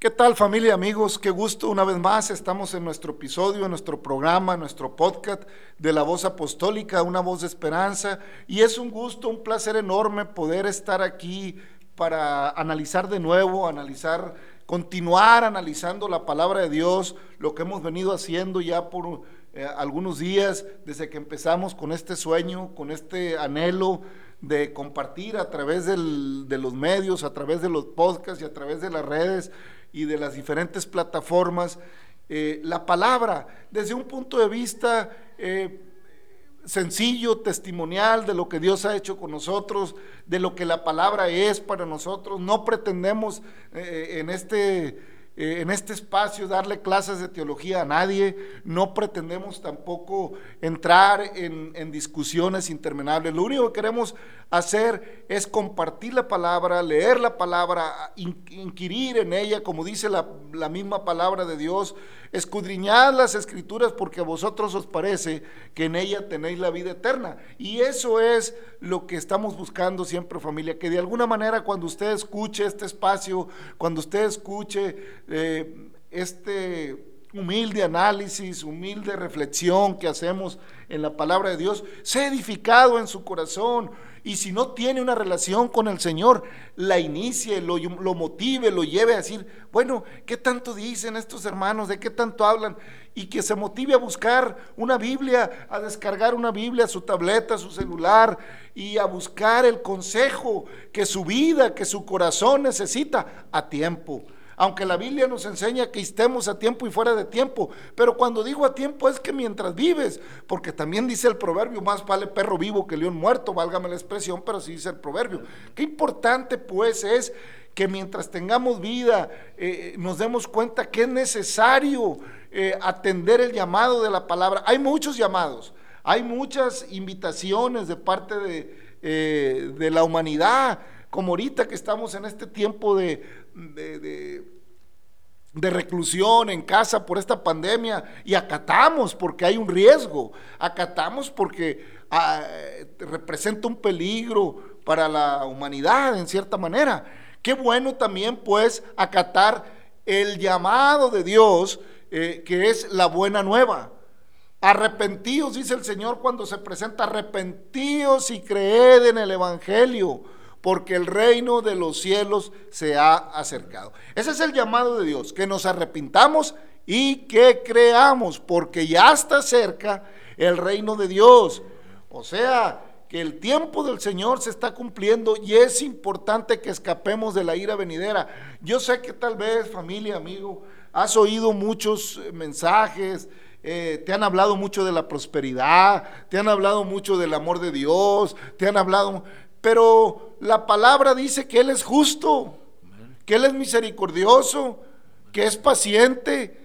¿Qué tal familia, amigos? Qué gusto una vez más. Estamos en nuestro episodio, en nuestro programa, en nuestro podcast de la voz apostólica, una voz de esperanza. Y es un gusto, un placer enorme poder estar aquí para analizar de nuevo, analizar, continuar analizando la palabra de Dios, lo que hemos venido haciendo ya por eh, algunos días desde que empezamos con este sueño, con este anhelo de compartir a través de los medios, a través de los podcasts y a través de las redes y de las diferentes plataformas, eh, la palabra desde un punto de vista eh, sencillo, testimonial de lo que Dios ha hecho con nosotros, de lo que la palabra es para nosotros. No pretendemos eh, en este eh, en este espacio darle clases de teología a nadie, no pretendemos tampoco entrar en, discusiones interminables. Lo único que queremos hacer es compartir la palabra, leer la palabra, inquirir en ella, como dice la, la misma palabra de Dios, escudriñad las escrituras porque a vosotros os parece que en ella tenéis la vida eterna. Y eso es lo que estamos buscando siempre familia, que de alguna manera cuando usted escuche este espacio, cuando usted escuche eh, este humilde análisis, humilde reflexión que hacemos en la palabra de Dios, sea edificado en su corazón. Y si no tiene una relación con el Señor, la inicie, lo, motive, lo lleve a decir, bueno, ¿qué tanto dicen estos hermanos? ¿De qué tanto hablan? Y que se motive a buscar una Biblia, a descargar una Biblia, su tableta, su celular, y a buscar el consejo que su vida, que su corazón necesita a tiempo aunque la Biblia nos enseña que estemos a tiempo y fuera de tiempo, pero cuando digo a tiempo es que mientras vives, porque también dice el proverbio, más vale perro vivo que león muerto, válgame la expresión, pero sí dice el proverbio. Qué importante pues es que mientras tengamos vida eh, nos demos cuenta que es necesario eh, atender el llamado de la palabra. Hay muchos llamados, hay muchas invitaciones de parte de, eh, de la humanidad, como ahorita que estamos en este tiempo de, de, reclusión en casa por esta pandemia y acatamos porque hay un riesgo, acatamos porque ah, representa un peligro para la humanidad en cierta manera. Qué bueno también pues acatar el llamado de Dios eh, que es la buena nueva. Arrepentíos, dice el Señor cuando se presenta, arrepentíos y creed en el Evangelio porque el reino de los cielos se ha acercado. Ese es el llamado de Dios, que nos arrepintamos y que creamos, porque ya está cerca el reino de Dios. O sea, que el tiempo del Señor se está cumpliendo y es importante que escapemos de la ira venidera. Yo sé que tal vez, familia, amigo, has oído muchos mensajes, eh, te han hablado mucho de la prosperidad, te han hablado mucho del amor de Dios, te han hablado, pero la palabra dice que Él es justo, que Él es misericordioso, que es paciente,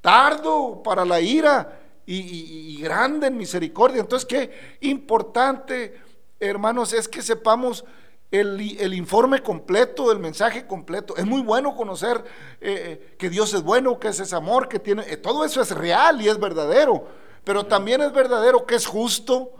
tardo para la ira y, grande en misericordia. Entonces, qué importante, hermanos, es que sepamos el, informe completo, el mensaje completo. Es muy bueno conocer eh, eh, que Dios es bueno, que ese es amor, que tiene... Eh, todo eso es real y es verdadero, pero también es verdadero que es justo,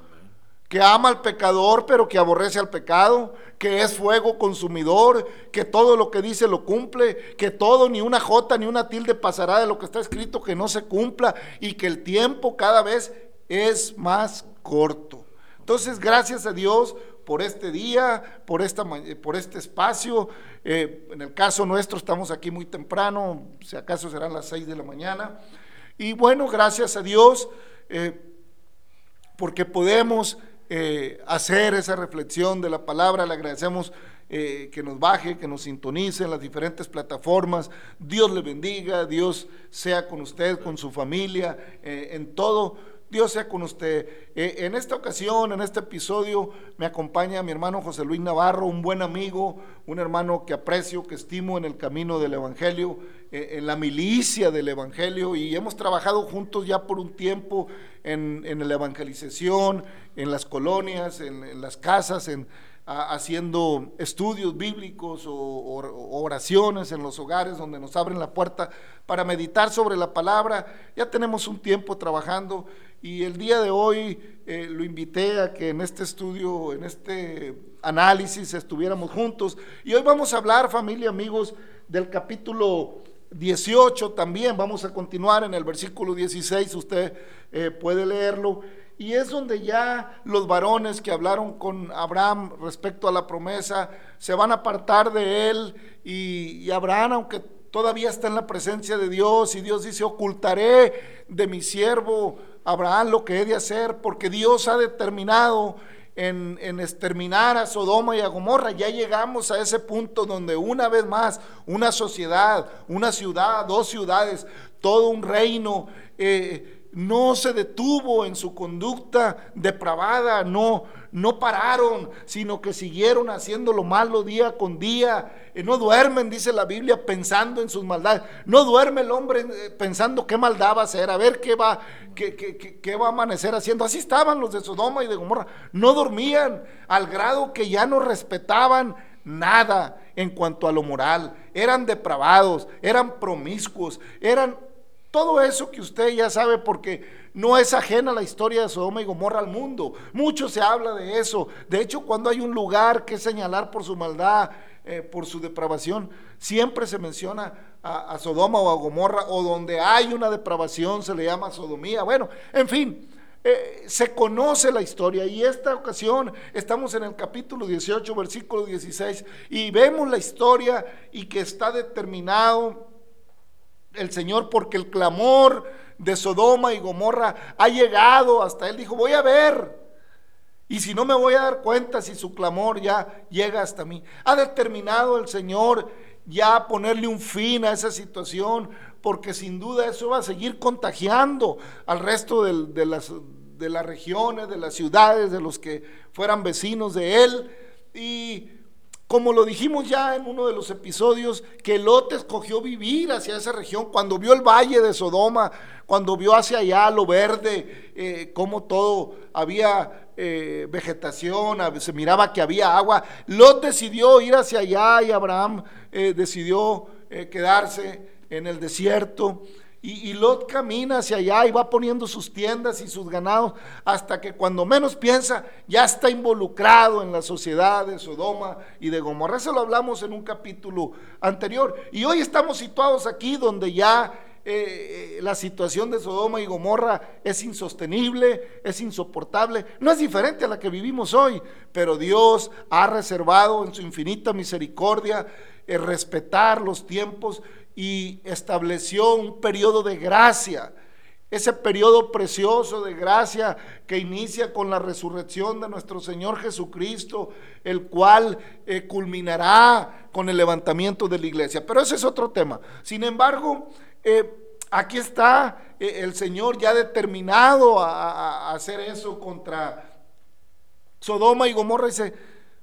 que ama al pecador pero que aborrece al pecado, que es fuego consumidor, que todo lo que dice lo cumple, que todo, ni una jota ni una tilde pasará de lo que está escrito que no se cumpla y que el tiempo cada vez es más corto. Entonces, gracias a Dios por este día, por, esta, por este espacio. Eh, en el caso nuestro estamos aquí muy temprano, si acaso serán las seis de la mañana. Y bueno, gracias a Dios, eh, porque podemos eh, hacer esa reflexión de la palabra. Le agradecemos eh, que nos baje, que nos sintonice en las diferentes plataformas. Dios le bendiga, Dios sea con usted, con su familia, eh, en todo. Dios sea con usted. en esta ocasión, en este episodio, me acompaña mi hermano José Luis Navarro, un buen amigo, un hermano que aprecio, que estimo en el camino del Evangelio, en la milicia del Evangelio, y hemos trabajado juntos ya por un tiempo en, en la evangelización, en las colonias, en, las casas, en, haciendo estudios bíblicos o, oraciones en los hogares donde nos abren la puerta para meditar sobre la palabra. Ya tenemos un tiempo trabajando y el día de hoy eh, lo invité a que en este estudio, en este análisis estuviéramos juntos. Y hoy vamos a hablar, familia, amigos, del capítulo 18 también, vamos a continuar en el versículo 16, usted eh, puede leerlo, y es donde ya los varones que hablaron con Abraham respecto a la promesa se van a apartar de él y, Abraham, aunque todavía está en la presencia de Dios y Dios dice, ocultaré de mi siervo Abraham lo que he de hacer, porque Dios ha determinado en, en, exterminar a Sodoma y a Gomorra. Ya llegamos a ese punto donde una vez más una sociedad, una ciudad, dos ciudades, todo un reino eh, no se detuvo en su conducta depravada, no, no pararon, sino que siguieron haciendo lo malo día con día. Eh, no duermen, dice la Biblia, pensando en sus maldades. No duerme el hombre eh, pensando qué maldad va a hacer, a ver qué va, qué, qué, qué va a amanecer haciendo. Así estaban los de Sodoma y de Gomorra. No dormían al grado que ya no respetaban nada en cuanto a lo moral. Eran depravados, eran promiscuos, eran todo eso que usted ya sabe porque no es ajena la historia de Sodoma y Gomorra al mundo. Mucho se habla de eso. De hecho, cuando hay un lugar que señalar por su maldad, eh, por su depravación, siempre se menciona a, Sodoma o a Gomorra, o donde hay una depravación se le llama sodomía. Bueno, en fin, eh, se conoce la historia y esta ocasión estamos en el capítulo 18, versículo 16, y vemos la historia y que está determinado el Señor porque el clamor de Sodoma y Gomorra ha llegado hasta él. Dijo, voy a ver. Y si no me voy a dar cuenta si su clamor ya llega hasta mí. Ha determinado el Señor ya ponerle un fin a esa situación, porque sin duda eso va a seguir contagiando al resto de, las, de las regiones, de las ciudades, de los que fueran vecinos de él. Y como lo dijimos ya en uno de los episodios, que Lot escogió vivir hacia esa región, cuando vio el valle de Sodoma, cuando vio hacia allá lo verde, eh, como todo había eh, vegetación, se miraba que había agua, Lot decidió ir hacia allá y Abraham eh, decidió eh, quedarse en el desierto. Y, Lot camina hacia allá y va poniendo sus tiendas y sus ganados hasta que cuando menos piensa ya está involucrado en la sociedad de Sodoma y de Gomorra. Eso lo hablamos en un capítulo anterior. Y hoy estamos situados aquí donde ya eh, la situación de Sodoma y Gomorra es insostenible, es insoportable. No es diferente a la que vivimos hoy, pero Dios ha reservado en su infinita misericordia el respetar los tiempos y estableció un periodo de gracia. Ese periodo precioso de gracia que inicia con la resurrección de nuestro Señor Jesucristo, el cual eh, culminará con el levantamiento de la iglesia. Pero ese es otro tema. Sin embargo, eh, aquí está eh, el Señor ya determinado a, a hacer eso contra Sodoma y Gomorra. Dice,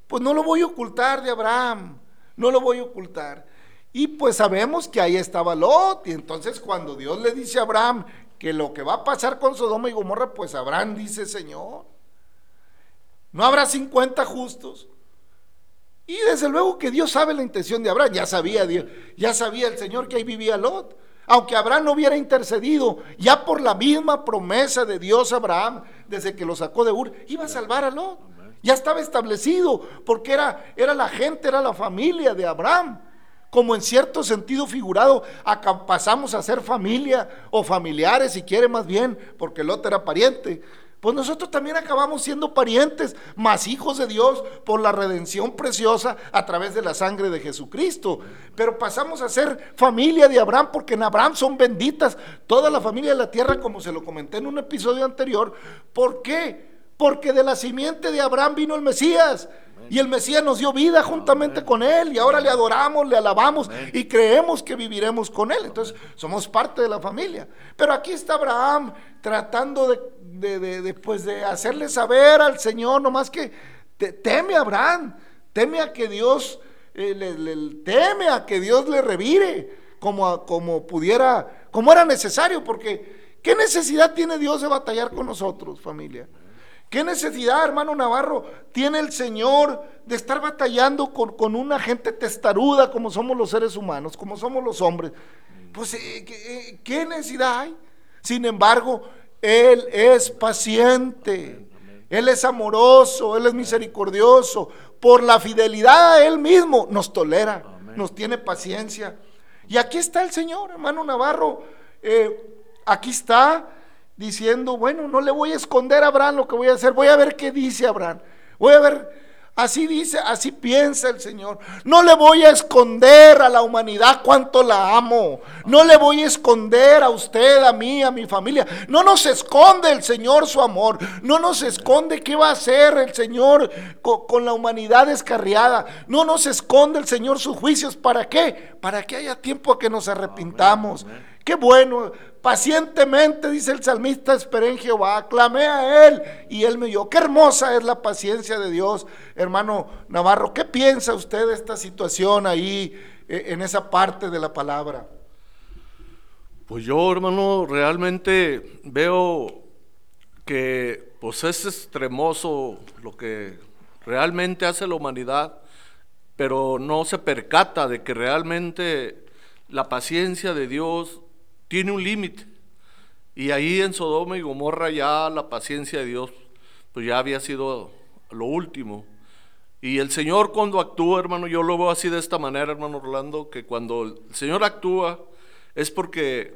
pues no lo voy a ocultar de Abraham, no lo voy a ocultar. Y pues sabemos que ahí estaba Lot. Y entonces cuando Dios le dice a Abraham que lo que va a pasar con Sodoma y Gomorra, pues Abraham dice, Señor, no habrá 50 justos. Y desde luego que Dios sabe la intención de Abraham. Ya sabía Dios, ya sabía el Señor que ahí vivía Lot. Aunque Abraham no hubiera intercedido, ya por la misma promesa de Dios Abraham, desde que lo sacó de Ur, iba a salvar a Lot. Ya estaba establecido, porque era, era la gente, era la familia de Abraham como en cierto sentido figurado, pasamos a ser familia o familiares, si quiere más bien, porque Lot era pariente. Pues nosotros también acabamos siendo parientes, más hijos de Dios por la redención preciosa a través de la sangre de Jesucristo. Pero pasamos a ser familia de Abraham porque en Abraham son benditas toda la familia de la tierra, como se lo comenté en un episodio anterior. ¿Por qué? Porque de la simiente de Abraham vino el Mesías. Y el Mesías nos dio vida juntamente con Él y ahora le adoramos, le alabamos y creemos que viviremos con Él. Entonces somos parte de la familia. Pero aquí está Abraham tratando de, de, de, pues de hacerle saber al Señor, nomás que teme a Abraham, teme a que Dios, eh, le, le, teme a que Dios le revire como, como pudiera, como era necesario, porque ¿qué necesidad tiene Dios de batallar con nosotros, familia? ¿Qué necesidad, hermano Navarro, tiene el Señor de estar batallando con, con, una gente testaruda como somos los seres humanos, como somos los hombres? Pues, eh, ¿qué, eh, ¿qué necesidad hay? Sin embargo, Él es paciente, Él es amoroso, Él es misericordioso. Por la fidelidad a Él mismo nos tolera, nos tiene paciencia. Y aquí está el Señor, hermano Navarro. Eh, aquí está diciendo, bueno, no le voy a esconder a Abraham lo que voy a hacer, voy a ver qué dice Abraham. Voy a ver Así dice, así piensa el Señor. No le voy a esconder a la humanidad cuánto la amo. No le voy a esconder a usted, a mí, a mi familia. No nos esconde el Señor su amor. No nos esconde qué va a hacer el Señor con, la humanidad descarriada. No nos esconde el Señor sus juicios. ¿Para qué? Para que haya tiempo a que nos arrepintamos. Qué bueno. Pacientemente, dice el salmista, esperé en Jehová, clamé a Él y Él me dio. Qué hermosa es la paciencia de Dios, hermano Navarro. ¿Qué piensa usted de esta situación ahí, eh, en esa parte de la palabra? Pues yo, hermano, realmente veo que pues es extremoso lo que realmente hace la humanidad, pero no se percata de que realmente la paciencia de Dios tiene un límite. Y ahí en Sodoma y Gomorra ya la paciencia de Dios pues ya había sido lo último. Y el Señor cuando actúa, hermano, yo lo veo así de esta manera, hermano Orlando, que cuando el Señor actúa es porque,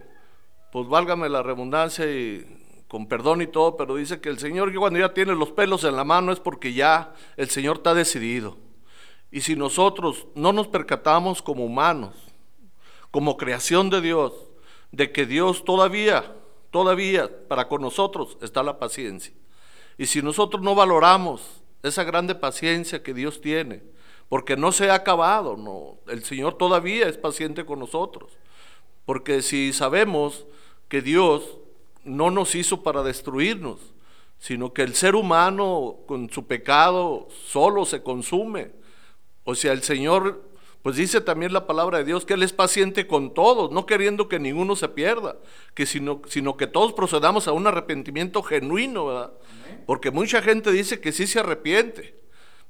pues válgame la redundancia y con perdón y todo, pero dice que el Señor que cuando ya tiene los pelos en la mano es porque ya el Señor está decidido. Y si nosotros no nos percatamos como humanos, como creación de Dios, de que Dios todavía, todavía para con nosotros está la paciencia. Y si nosotros no valoramos esa grande paciencia que Dios tiene, porque no se ha acabado, no, el Señor todavía es paciente con nosotros. Porque si sabemos que Dios no nos hizo para destruirnos, sino que el ser humano con su pecado solo se consume. O sea, el Señor pues dice también la palabra de Dios que Él es paciente con todos, no queriendo que ninguno se pierda, que sino, sino que todos procedamos a un arrepentimiento genuino, ¿verdad? Porque mucha gente dice que sí se arrepiente,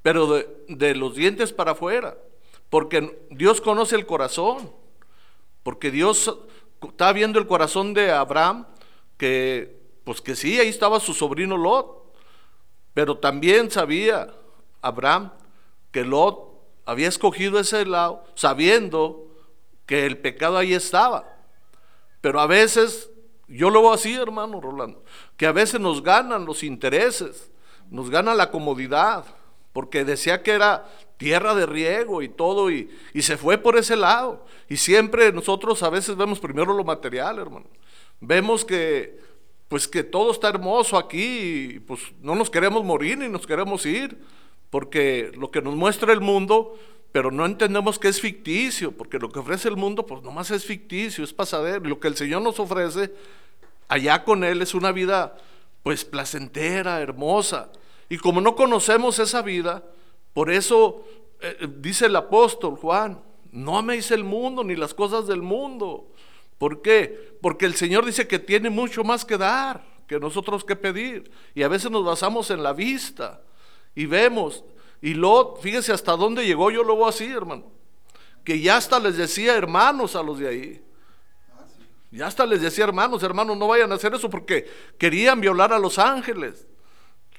pero de, de los dientes para afuera, porque Dios conoce el corazón, porque Dios está viendo el corazón de Abraham, que pues que sí, ahí estaba su sobrino Lot, pero también sabía Abraham que Lot había escogido ese lado sabiendo que el pecado ahí estaba. Pero a veces, yo lo veo así, hermano Rolando, que a veces nos ganan los intereses, nos gana la comodidad, porque decía que era tierra de riego y todo, y, y se fue por ese lado. Y siempre nosotros a veces vemos primero lo material, hermano. Vemos que, pues que todo está hermoso aquí, y pues no nos queremos morir ni nos queremos ir porque lo que nos muestra el mundo, pero no entendemos que es ficticio, porque lo que ofrece el mundo, pues nomás es ficticio, es pasadero. Lo que el Señor nos ofrece allá con Él es una vida, pues placentera, hermosa. Y como no conocemos esa vida, por eso eh, eh, dice el apóstol Juan, no améis el mundo ni las cosas del mundo. ¿Por qué? Porque el Señor dice que tiene mucho más que dar, que nosotros que pedir. Y a veces nos basamos en la vista y vemos, y Lot, fíjese hasta dónde llegó, yo lo veo así, hermano, que ya hasta les decía hermanos a los de ahí. Ya hasta les decía hermanos, hermanos, no vayan a hacer eso porque querían violar a los ángeles,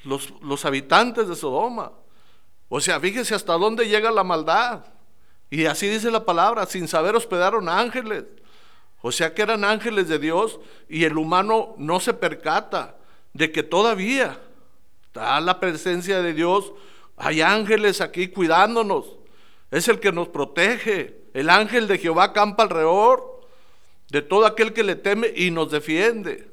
los, los habitantes de Sodoma. O sea, fíjese hasta dónde llega la maldad. Y así dice la palabra, sin saber hospedaron ángeles. O sea que eran ángeles de Dios y el humano no se percata de que todavía Está la presencia de Dios. Hay ángeles aquí cuidándonos. Es el que nos protege. El ángel de Jehová campa alrededor de todo aquel que le teme y nos defiende.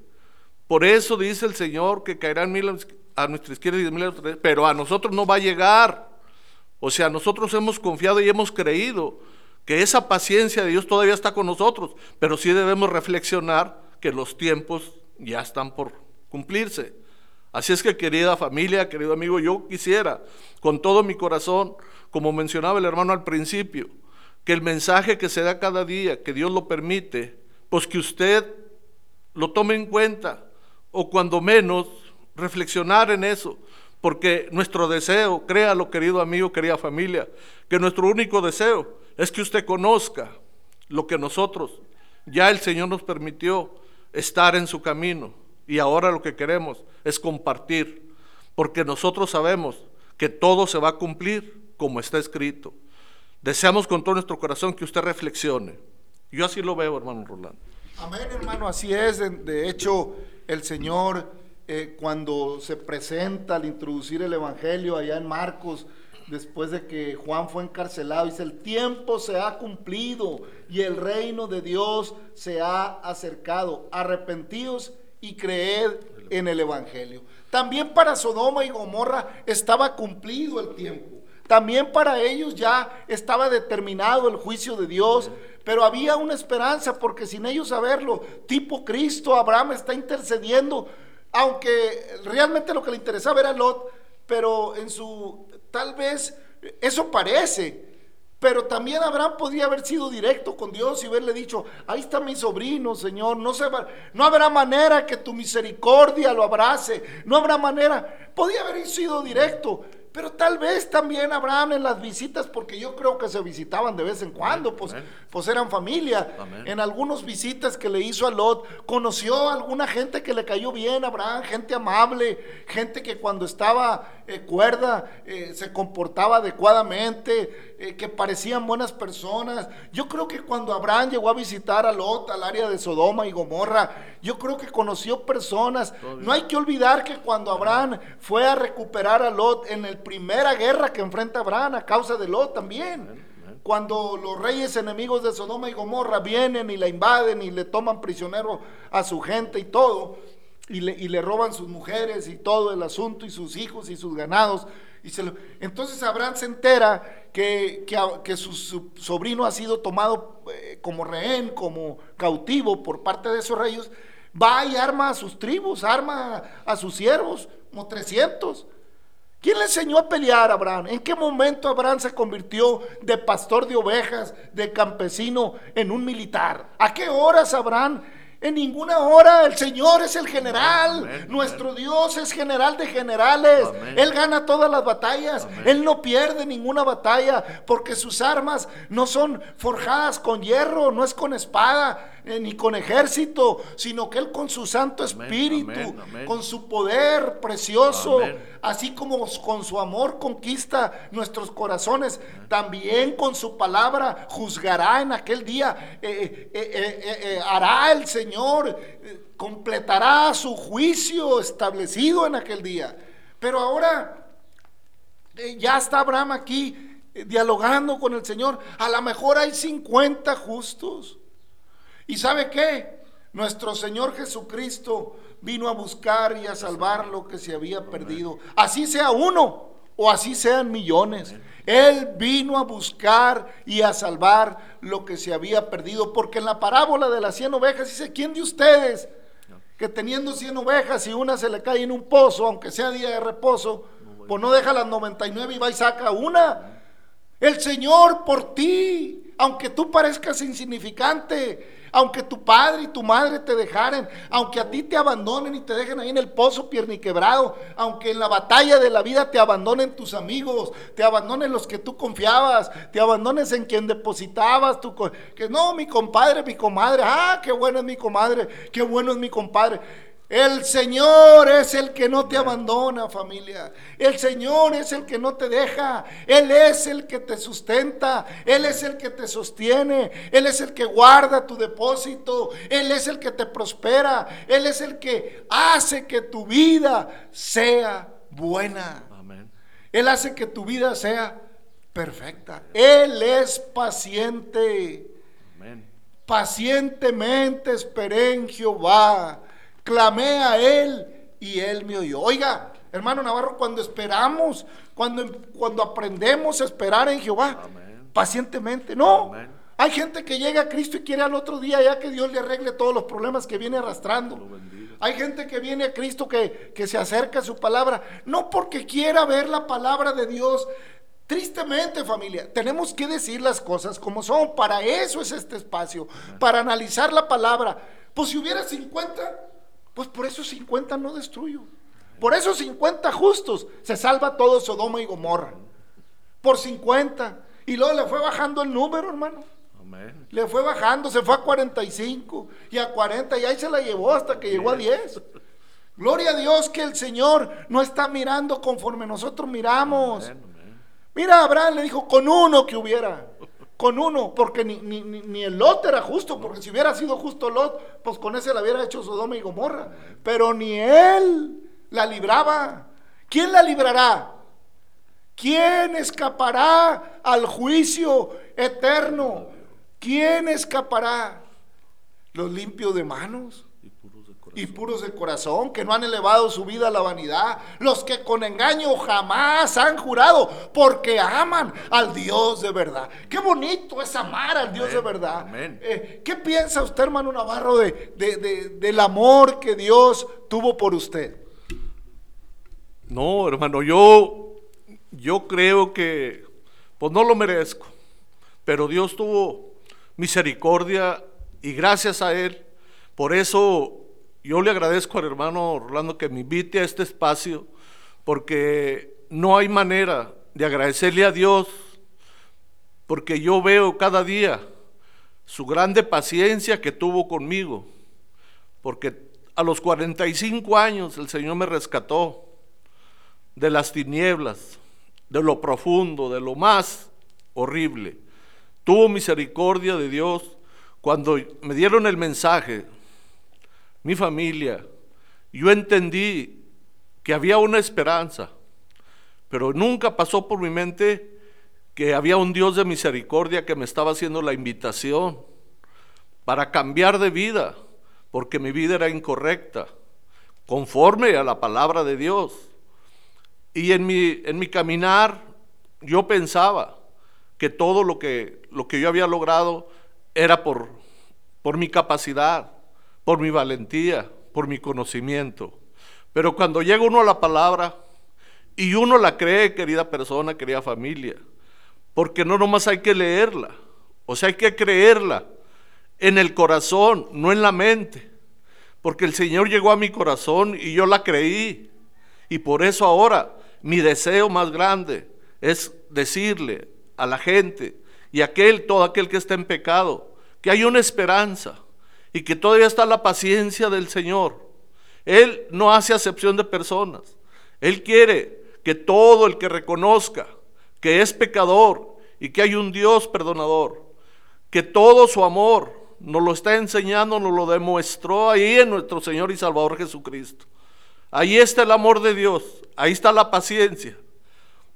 Por eso dice el Señor que caerán mil a nuestra izquierda y mil a nuestra pero a nosotros no va a llegar. O sea, nosotros hemos confiado y hemos creído que esa paciencia de Dios todavía está con nosotros, pero sí debemos reflexionar que los tiempos ya están por cumplirse. Así es que querida familia, querido amigo, yo quisiera con todo mi corazón, como mencionaba el hermano al principio, que el mensaje que se da cada día, que Dios lo permite, pues que usted lo tome en cuenta o cuando menos reflexionar en eso, porque nuestro deseo, créalo querido amigo, querida familia, que nuestro único deseo es que usted conozca lo que nosotros, ya el Señor nos permitió estar en su camino y ahora lo que queremos es compartir, porque nosotros sabemos que todo se va a cumplir como está escrito. Deseamos con todo nuestro corazón que usted reflexione Yo así lo veo, hermano Rolando. Amén, hermano, así es. De hecho, el Señor, eh, cuando se presenta al introducir el Evangelio allá en Marcos, después de que Juan fue encarcelado, dice, el tiempo se ha cumplido y el reino de Dios se ha acercado. Arrepentidos y creed en el Evangelio. También para Sodoma y Gomorra estaba cumplido el tiempo. También para ellos ya estaba determinado el juicio de Dios. Pero había una esperanza porque sin ellos saberlo, tipo Cristo, Abraham está intercediendo, aunque realmente lo que le interesaba era Lot, pero en su, tal vez, eso parece, pero también Abraham podría haber sido directo con Dios y haberle dicho, ahí está mi sobrino, Señor, no, se va, no habrá manera que tu misericordia lo abrace, no habrá manera, podía haber sido directo, pero tal vez también Abraham en las visitas, porque yo creo que se visitaban de vez en cuando, pues, pues eran familia. En algunas visitas que le hizo a Lot, conoció a alguna gente que le cayó bien, Abraham, gente amable, gente que cuando estaba eh, cuerda eh, se comportaba adecuadamente, eh, que parecían buenas personas. Yo creo que cuando Abraham llegó a visitar a Lot, al área de Sodoma y Gomorra, yo creo que conoció personas. No hay que olvidar que cuando Abraham fue a recuperar a Lot en el primera guerra que enfrenta Abraham a causa de Lot también. Cuando los reyes enemigos de Sodoma y Gomorra vienen y la invaden y le toman prisionero a su gente y todo, y le, roban sus mujeres y todo el asunto y sus hijos y sus ganados. Y se entonces Abraham se entera que, que, su, sobrino ha sido tomado eh, como rehén, como cautivo por parte de esos reyes. Va y arma a sus tribus, arma a sus siervos, como 300. ¿Quién le enseñó a pelear a Abraham? ¿En qué momento Abraham se convirtió de pastor de ovejas, de campesino, en un militar? ¿A qué horas Abraham en ninguna hora el Señor es el general. Nuestro Dios es general de generales. Él gana todas las batallas. Él no pierde ninguna batalla porque sus armas no son forjadas con hierro, no es con espada. Eh, ni con ejército, sino que Él con su Santo Espíritu, con su poder precioso, así como con su amor conquista nuestros corazones, también con su palabra juzgará en aquel día, eh, eh, hará el Señor, completará su juicio establecido en aquel día. Pero ahora ya está Abraham aquí dialogando con el Señor. A lo mejor hay 50 justos. ¿Y sabe qué? Nuestro Señor Jesucristo vino a buscar y a salvar lo que se había perdido. Así sea uno o así sean millones. Él vino a buscar y a salvar lo que se había perdido. Porque en la parábola de las cien ovejas dice, ¿quién de ustedes que teniendo cien ovejas y una se le cae en un pozo, aunque sea día de reposo, pues no deja las 99 y va y saca una? El Señor por ti, aunque tú parezcas insignificante, aunque tu padre y tu madre te dejaren, aunque a ti te abandonen y te dejen ahí en el pozo pierniquebrado, aunque en la batalla de la vida te abandonen tus amigos, te abandonen los que tú confiabas, te abandones en quien depositabas tu que no, mi compadre, mi comadre, ah, qué bueno es mi comadre, qué bueno es mi compadre. El Señor es el que no te abandona, familia. El Señor es el que no te deja. Él es el que te sustenta. Él es el que te sostiene. Él es el que guarda tu depósito. Él es el que te prospera. Él es el que hace que tu vida sea buena. Él hace que tu vida sea perfecta. Él es paciente. Pacientemente esperé en Jehová clamé a Él y Él me oyó. Oiga, hermano Navarro, cuando esperamos, cuando, cuando aprendemos a esperar en Jehová, pacientemente, no. Hay gente que llega a Cristo y quiere al otro día ya que Dios le arregle todos los problemas que viene arrastrando. Hay gente que viene a Cristo que, que se acerca a su palabra, no porque quiera ver la palabra de Dios, Tristemente, familia, tenemos que decir las cosas como son. Para eso es este espacio, para analizar la palabra. Pues si hubiera 50, pues por esos 50 no destruyo. Por esos 50 justos se salva todo Sodoma y Gomorra. Por 50. Y luego le fue bajando el número, hermano. Le fue bajando, se fue a 45 y a 40 y ahí se la llevó hasta que llegó a 10. Gloria a Dios que el Señor no está mirando conforme nosotros miramos. Mira, Abraham le dijo, con uno que hubiera. Con uno, porque ni, ni, ni, el Lot era justo, porque si hubiera sido justo Lot, pues con ese la hubiera hecho Sodoma y Gomorra. Pero ni él la libraba. ¿Quién la librará? ¿Quién escapará al juicio eterno? ¿Quién escapará? Los limpios de manos y puros de corazón, que no han elevado su vida a la vanidad, los que con engaño jamás han jurado, porque aman al Dios de verdad. Qué bonito es amar al Dios de verdad. Eh, ¿Qué piensa usted, hermano Navarro, de, del amor que Dios tuvo por usted? No, hermano, yo, yo creo que, pues no lo merezco, pero Dios tuvo misericordia y gracias a Él, por eso yo le agradezco al hermano Orlando que me invite a este espacio, porque no hay manera de agradecerle a Dios, porque yo veo cada día su grande paciencia que tuvo conmigo, porque a los 45 años el Señor me rescató de las tinieblas, de lo profundo, de lo más horrible. Tuvo misericordia de Dios cuando me dieron el mensaje mi familia, yo entendí que había una esperanza, pero nunca pasó por mi mente que había un Dios de misericordia que me estaba haciendo la invitación para cambiar de vida, porque mi vida era incorrecta, conforme a la palabra de Dios. Y en mi, en mi caminar yo pensaba que todo lo que, lo que yo había logrado era por, por mi capacidad, por mi valentía, por mi conocimiento. Pero cuando llega uno a la palabra y uno la cree, querida persona, querida familia, porque no nomás hay que leerla, o sea, hay que creerla en el corazón, no en la mente, porque el Señor llegó a mi corazón y yo la creí. Y por eso ahora mi deseo más grande es decirle a la gente y a aquel, todo aquel que está en pecado, que hay una esperanza, y que todavía está la paciencia del Señor. Él no hace acepción de personas. Él quiere que todo el que reconozca que es pecador y que hay un Dios perdonador, que todo su amor nos lo está enseñando, nos lo demostró ahí en nuestro Señor y Salvador Jesucristo. Ahí está el amor de Dios, ahí está la paciencia,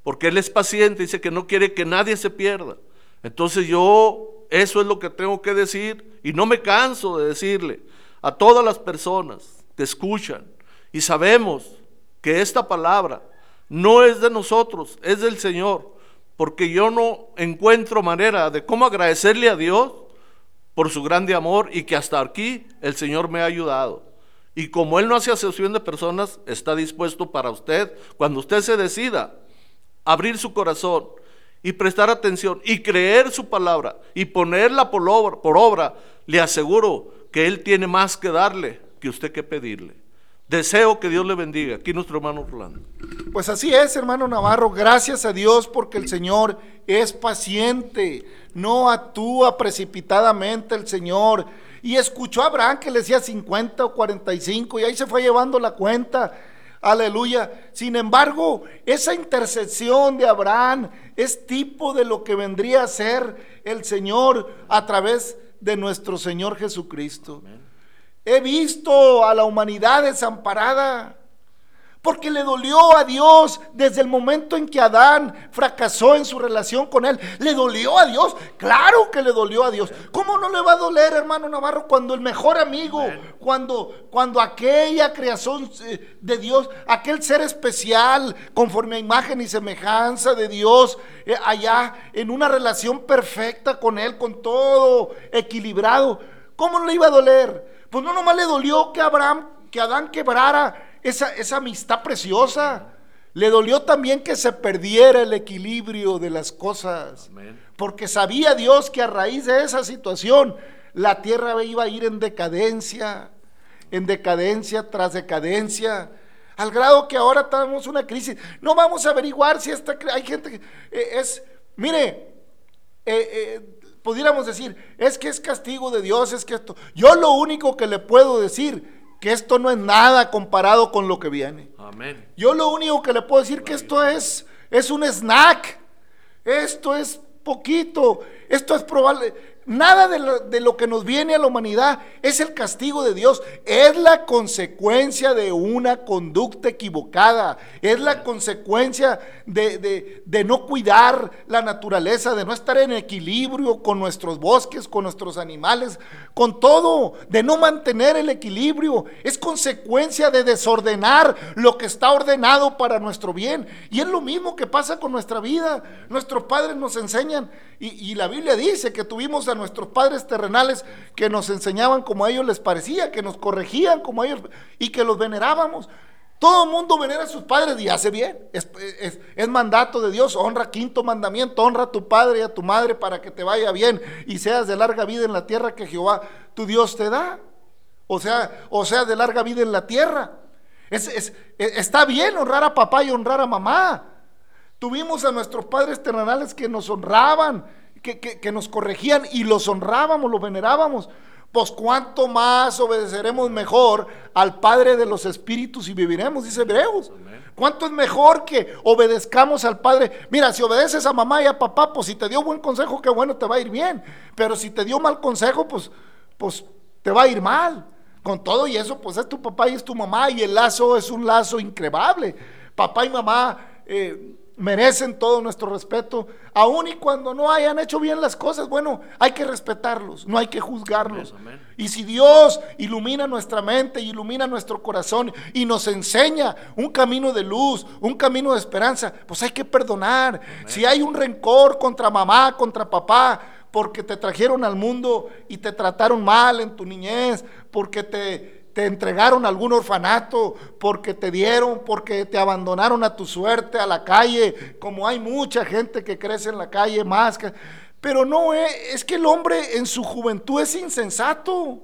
porque Él es paciente, dice que no quiere que nadie se pierda. Entonces yo eso es lo que tengo que decir y no me canso de decirle a todas las personas que escuchan y sabemos que esta palabra no es de nosotros, es del Señor, porque yo no encuentro manera de cómo agradecerle a Dios por su grande amor y que hasta aquí el Señor me ha ayudado. Y como Él no hace asociación de personas, está dispuesto para usted, cuando usted se decida, abrir su corazón y prestar atención y creer su palabra y ponerla por obra, por obra, le aseguro que Él tiene más que darle que usted que pedirle. Deseo que Dios le bendiga. Aquí nuestro hermano Orlando. Pues así es, hermano Navarro. Gracias a Dios porque el Señor es paciente. No actúa precipitadamente el Señor. Y escuchó a Abraham que le decía 50 o 45 y ahí se fue llevando la cuenta. Aleluya. Sin embargo, esa intercesión de Abraham es tipo de lo que vendría a ser el Señor a través de nuestro Señor Jesucristo. He visto a la humanidad desamparada porque le dolió a Dios desde el momento en que Adán fracasó en su relación con él. ¿Le dolió a Dios? Claro que le dolió a Dios. ¿Cómo no le va a doler, hermano Navarro, cuando el mejor amigo, cuando, cuando aquella creación eh, de Dios, aquel ser especial, conforme a imagen y semejanza de Dios, eh, allá en una relación perfecta con él, con todo equilibrado, ¿cómo no le iba a doler? Pues no nomás le dolió que Abraham, que Adán quebrara esa, amistad preciosa. Le dolió también que se perdiera el equilibrio de las cosas. Porque sabía Dios que a raíz de esa situación la tierra iba a ir en decadencia, en decadencia tras decadencia, al grado que ahora tenemos una crisis. No vamos a averiguar si esta, hay gente que eh, es, mire, eh, eh, pudiéramos decir, es que es castigo de Dios, es que esto. Yo lo único que le puedo decir que esto no es nada comparado con lo que viene. Yo lo único que le puedo decir que esto es, es un snack. Esto es poquito. Esto es probable. Nada de lo, que nos viene a la humanidad es el castigo de Dios, es la consecuencia de una conducta equivocada, es la consecuencia de, de, no cuidar la naturaleza, de no estar en equilibrio con nuestros bosques, con nuestros animales, con todo, de no mantener el equilibrio, es consecuencia de desordenar lo que está ordenado para nuestro bien. Y es lo mismo que pasa con nuestra vida. Nuestros padres nos enseñan y, la Biblia dice que tuvimos a nuestros padres terrenales que nos enseñaban como a ellos les parecía, que nos corregían como a ellos y que los venerábamos. Todo el mundo venera a sus padres y hace bien. Es, es, mandato de Dios. Honra, quinto mandamiento. Honra a tu padre y a tu madre para que te vaya bien y seas de larga vida en la tierra que Jehová tu Dios te da. O sea, o sea, de larga vida en la tierra. Es, está bien honrar a papá y honrar a mamá. Tuvimos a nuestros padres terrenales que nos honraban, que, nos corregían y los honrábamos, los venerábamos. Pues cuánto más obedeceremos mejor al Padre de los Espíritus y viviremos, dice Hebreos. ¿Cuánto es mejor que obedezcamos al Padre? Mira, si obedeces a mamá y a papá, pues si te dio buen consejo, qué bueno, te va a ir bien. Pero si te dio mal consejo, pues, pues te va a ir mal. Con todo y eso, pues es tu papá y es tu mamá y el lazo es un lazo increíble. Papá y mamá eh, merecen todo nuestro respeto, aun y cuando no hayan hecho bien las cosas, bueno, hay que respetarlos, no hay que juzgarlos. Y si Dios ilumina nuestra mente, ilumina nuestro corazón y nos enseña un camino de luz, un camino de esperanza, pues hay que perdonar. Si hay un rencor contra mamá, contra papá, porque te trajeron al mundo y te trataron mal en tu niñez, porque te te entregaron algún orfanato, porque te dieron, porque te abandonaron a tu suerte, a la calle, como hay mucha gente que crece en la calle más. pero no, es, eh, es que el hombre en su juventud es insensato.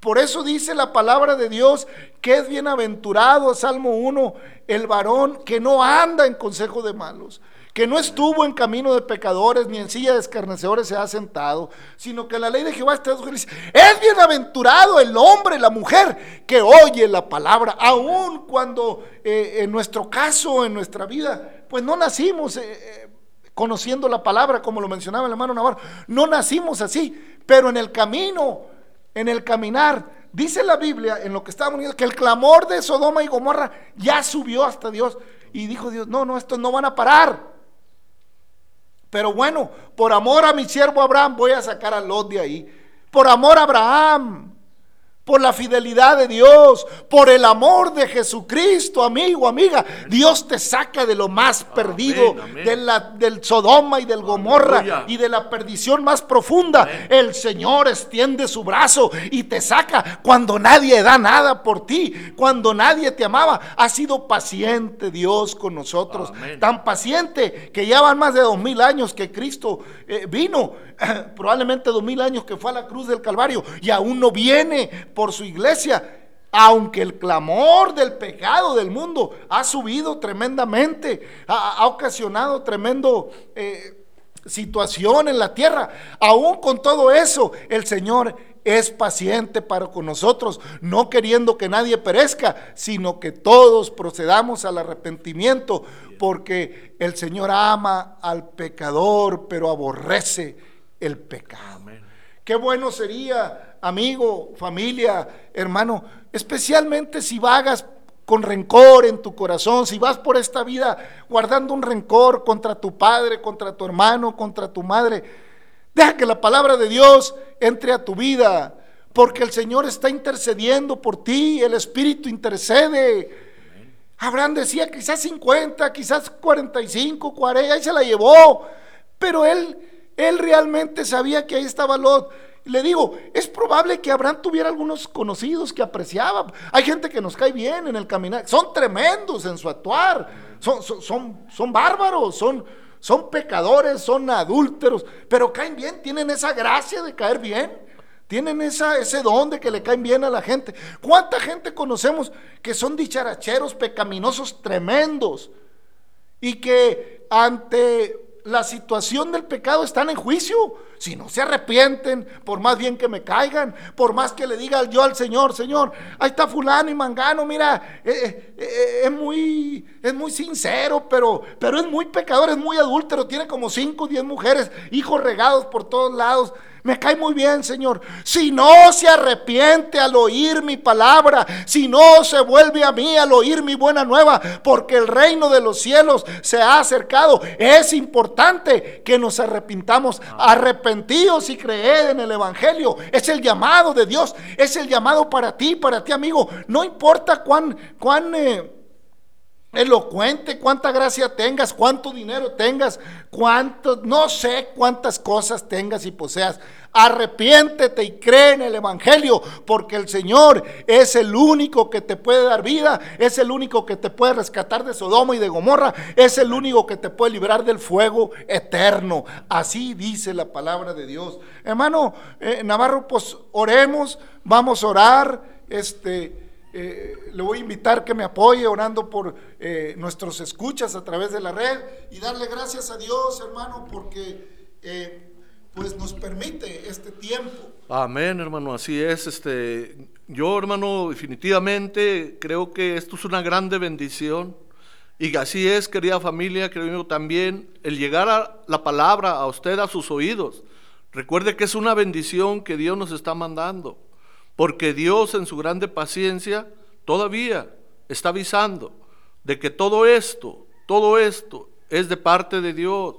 Por eso dice la palabra de Dios que es bienaventurado, Salmo 1, el varón que no anda en consejo de malos, que no estuvo en camino de pecadores, ni en silla de escarnecedores se ha sentado, sino que la ley de Jehová está Es bienaventurado el hombre, la mujer, que oye la palabra, aun cuando eh, en nuestro caso, en nuestra vida, pues no nacimos eh, eh, conociendo la palabra, como lo mencionaba el hermano Navarro, no nacimos así, pero en el camino, en el caminar, dice la Biblia, en lo que estábamos viendo, que el clamor de Sodoma y Gomorra ya subió hasta Dios. Y dijo Dios, no, no, estos no van a parar. Pero bueno, por amor a mi siervo Abraham voy a sacar a Lot de ahí. Por amor a Abraham por la fidelidad de Dios, por el amor de Jesucristo, amigo, amiga. Dios te saca de lo más perdido, De la, del Sodoma y del Gomorra y de la perdición más profunda. El Señor extiende su brazo y te saca cuando nadie da nada por ti, cuando nadie te amaba. Ha sido paciente Dios con nosotros, tan paciente que ya van más de dos mil años que Cristo eh, vino, probablemente dos mil años que fue a la cruz del Calvario y aún no viene por su iglesia, aunque el clamor del pecado del mundo ha subido tremendamente, ha, ocasionado tremendo eh, situación en la tierra, aún con todo eso, el Señor es paciente para con nosotros, no queriendo que nadie perezca, sino que todos procedamos al arrepentimiento, porque el Señor ama al pecador, pero aborrece el pecado. Qué bueno sería, amigo, familia, hermano, especialmente si vagas con rencor en tu corazón, si vas por esta vida guardando un rencor contra tu padre, contra tu hermano, contra tu madre, deja que la palabra de Dios entre a tu vida, porque el Señor está intercediendo por ti, el Espíritu intercede. Abraham decía quizás 50, quizás 45, 40, ahí se la llevó, pero él él realmente sabía que ahí estaba Lot. Le digo, es probable que Abraham tuviera algunos conocidos que apreciaba. Hay gente que nos cae bien en el caminar. Son tremendos en su actuar. Son, son, son, bárbaros, son, son pecadores, son adúlteros, pero caen bien, tienen esa gracia de caer bien. Tienen esa, ese don de que le caen bien a la gente. ¿Cuánta gente conocemos que son dicharacheros, pecaminosos tremendos? Y que ante la situación del pecado están en juicio. Si no se arrepienten, por más bien que me caigan, por más que le diga yo al Señor, Señor, ahí está fulano y mangano, mira, eh, eh, eh, es, muy, es muy sincero, pero, pero es muy pecador, es muy adúltero, tiene como cinco o diez mujeres, hijos regados por todos lados. Me cae muy bien, Señor. Si no se arrepiente al oír mi palabra, si no se vuelve a mí al oír mi buena nueva, porque el reino de los cielos se ha acercado, es importante que nos arrepintamos. Arrepentidos y creed en el Evangelio. Es el llamado de Dios, es el llamado para ti, para ti, amigo. No importa cuán, cuán eh, elocuente, cuánta gracia tengas, cuánto dinero tengas, cuánto, no sé cuántas cosas tengas y poseas. Arrepiéntete y cree en el Evangelio, porque el Señor es el único que te puede dar vida, es el único que te puede rescatar de Sodoma y de Gomorra, es el único que te puede librar del fuego eterno. Así dice la palabra de Dios. Hermano eh, Navarro, pues oremos, vamos a orar, este eh, le voy a invitar que me apoye orando por eh, nuestros escuchas a través de la red y darle gracias a Dios, hermano, porque eh, pues nos permite este tiempo. Amén, hermano, así es. Este, yo, hermano, definitivamente creo que esto es una grande bendición. Y así es, querida familia, creo también, el llegar a la palabra a usted, a sus oídos. Recuerde que es una bendición que Dios nos está mandando. Porque Dios en su grande paciencia todavía está avisando de que todo esto, todo esto es de parte de Dios.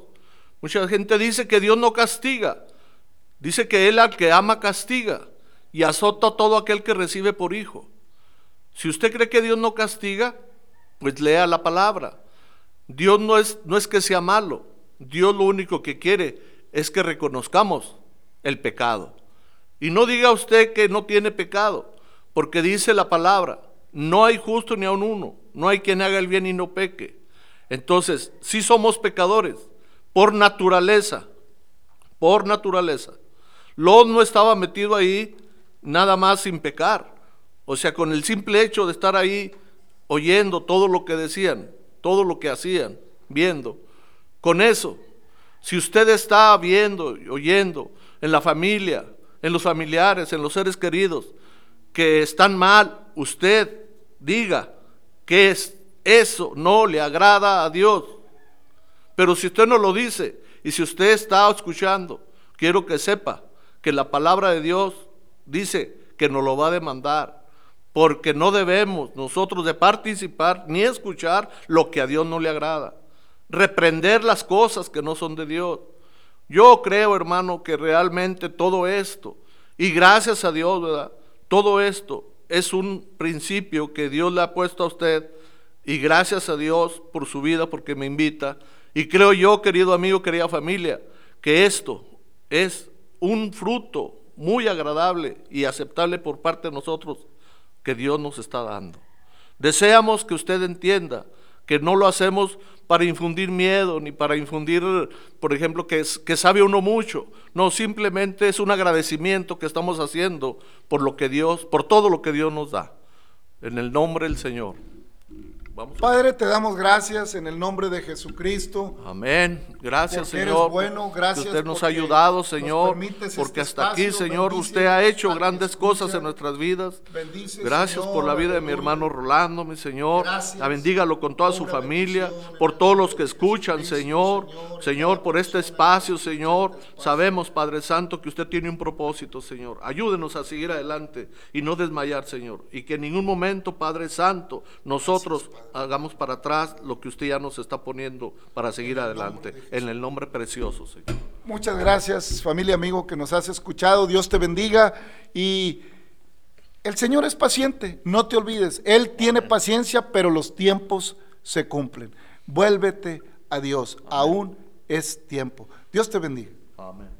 Mucha gente dice que Dios no castiga. Dice que Él al que ama castiga y azota a todo aquel que recibe por hijo. Si usted cree que Dios no castiga, pues lea la palabra. Dios no es, no es que sea malo. Dios lo único que quiere es que reconozcamos el pecado. Y no diga usted que no tiene pecado, porque dice la palabra, no hay justo ni aun uno, no hay quien haga el bien y no peque. Entonces, si somos pecadores, por naturaleza, por naturaleza. Lot no estaba metido ahí nada más sin pecar. O sea, con el simple hecho de estar ahí oyendo todo lo que decían, todo lo que hacían, viendo. Con eso, si usted está viendo oyendo en la familia, en los familiares, en los seres queridos, que están mal, usted diga que es, eso no le agrada a Dios. Pero si usted no lo dice y si usted está escuchando, quiero que sepa que la palabra de Dios dice que nos lo va a demandar, porque no debemos nosotros de participar ni escuchar lo que a Dios no le agrada, reprender las cosas que no son de Dios. Yo creo, hermano, que realmente todo esto, y gracias a Dios, ¿verdad? Todo esto es un principio que Dios le ha puesto a usted, y gracias a Dios por su vida, porque me invita. Y creo yo, querido amigo, querida familia, que esto es un fruto muy agradable y aceptable por parte de nosotros que Dios nos está dando. Deseamos que usted entienda que no lo hacemos para infundir miedo, ni para infundir, por ejemplo, que, sabe uno mucho. No, simplemente es un agradecimiento que estamos haciendo por lo que Dios, por todo lo que Dios nos da. En el nombre del Señor. Padre, te damos gracias en el nombre de Jesucristo. Amén. Gracias, Señor. bueno, gracias. usted nos ha ayudado, Señor. Porque este hasta aquí, Señor, usted ha hecho grandes cosas en nuestras vidas. gracias por la vida de mi hermano Rolando, mi Señor. La bendígalo con toda su familia, por todos los que escuchan, Señor. Señor, por este espacio, Señor. Sabemos, Padre Santo, que usted tiene un propósito, Señor. Ayúdenos a seguir adelante y no desmayar, Señor. Y que en ningún momento, Padre Santo, nosotros hagamos para atrás lo que usted ya nos está poniendo para seguir adelante. En el nombre precioso, Señor. Muchas gracias, familia, amigo, que nos has escuchado. Dios te bendiga y el Señor es paciente, no te olvides. Él tiene paciencia, pero los tiempos se cumplen. Vuélvete a Dios, aún es tiempo. Dios te bendiga. Amén.